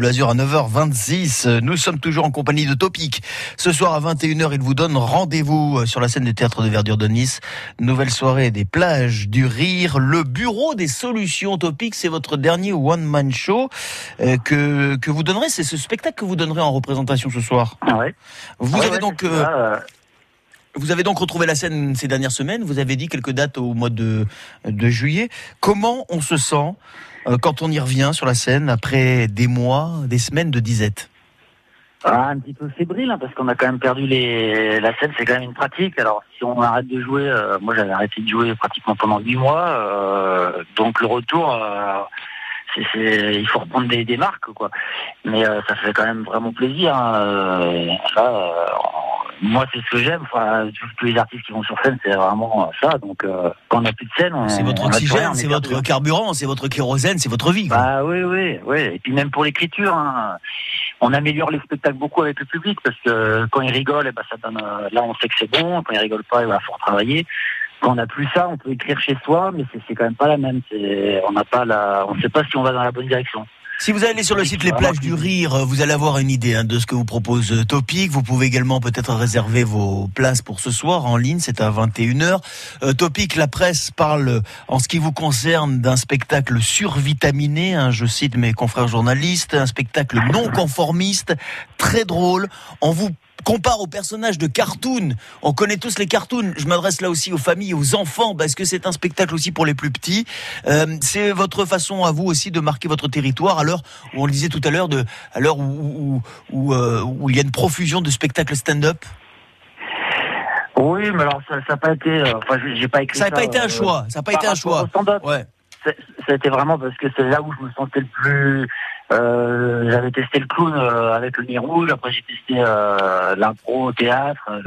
L'Azur à 9h26, nous sommes toujours en compagnie de Topic. Ce soir à 21h, il vous donne rendez-vous sur la scène du théâtre de verdure de Nice. Nouvelle soirée des plages du rire, le bureau des solutions Topic, c'est votre dernier one-man show euh, que, que vous donnerez, c'est ce spectacle que vous donnerez en représentation ce soir. Ah ouais. Vous Ouais, avez ouais, donc euh, euh, vous avez donc retrouvé la scène ces dernières semaines, vous avez dit quelques dates au mois de, de juillet. Comment on se sent euh, quand on y revient sur la scène après des mois, des semaines de disette. Ah, un petit peu fébrile hein, parce qu'on a quand même perdu les la scène c'est quand même une pratique. Alors si on arrête de jouer euh, moi j'avais arrêté de jouer pratiquement pendant huit mois euh, donc le retour euh, il faut reprendre des, marques quoi. Mais euh, ça fait quand même vraiment plaisir hein, euh, euh, moi c'est ce que j'aime enfin tous les artistes qui vont sur scène c'est vraiment ça donc euh, quand on n'a plus de scène on, C'est votre on oxygène, c'est votre carburant, c'est votre kérosène, c'est votre vie. quoi. Bah oui, oui, oui. Et puis même pour l'écriture, hein, on améliore les spectacles beaucoup avec le public parce que quand ils rigolent, eh ben, ça donne. euh, là, on sait que c'est bon. Quand ils rigolent pas, il va faut retravailler. Quand on n'a plus ça, on peut écrire chez soi, mais c'est quand même pas la même. C'est, on n'a pas la, on sait pas si on va dans la bonne direction. Si vous allez sur le site Les Plages du Rire, euh, vous allez avoir une idée hein, de ce que vous propose euh, Topic. Vous pouvez également peut-être réserver vos places pour ce soir en ligne, c'est à 21h. Euh, Topic, la presse parle, en ce qui vous concerne, d'un spectacle survitaminé, hein, je cite mes confrères journalistes, un spectacle non conformiste, très drôle. On vous compare aux personnages de cartoon. On connaît tous les cartoons. Je m'adresse là aussi aux familles, aux enfants, parce que c'est un spectacle aussi pour les plus petits. Euh, c'est votre façon à vous aussi de marquer votre territoire à l'heure où on le disait tout à l'heure, de à l'heure où où, où, euh, où il y a une profusion de spectacles stand-up. Oui, mais alors ça n'a pas été. euh, Enfin, j'ai pas écrit Ça n'a pas été un euh, choix. Ça n'a pas été un choix. Ouais. C'est- Ça a été vraiment parce que c'est là où je me sentais le plus. Euh, J'avais testé le clown euh, avec le nez rouge. Après, j'ai testé euh, l'impro au théâtre.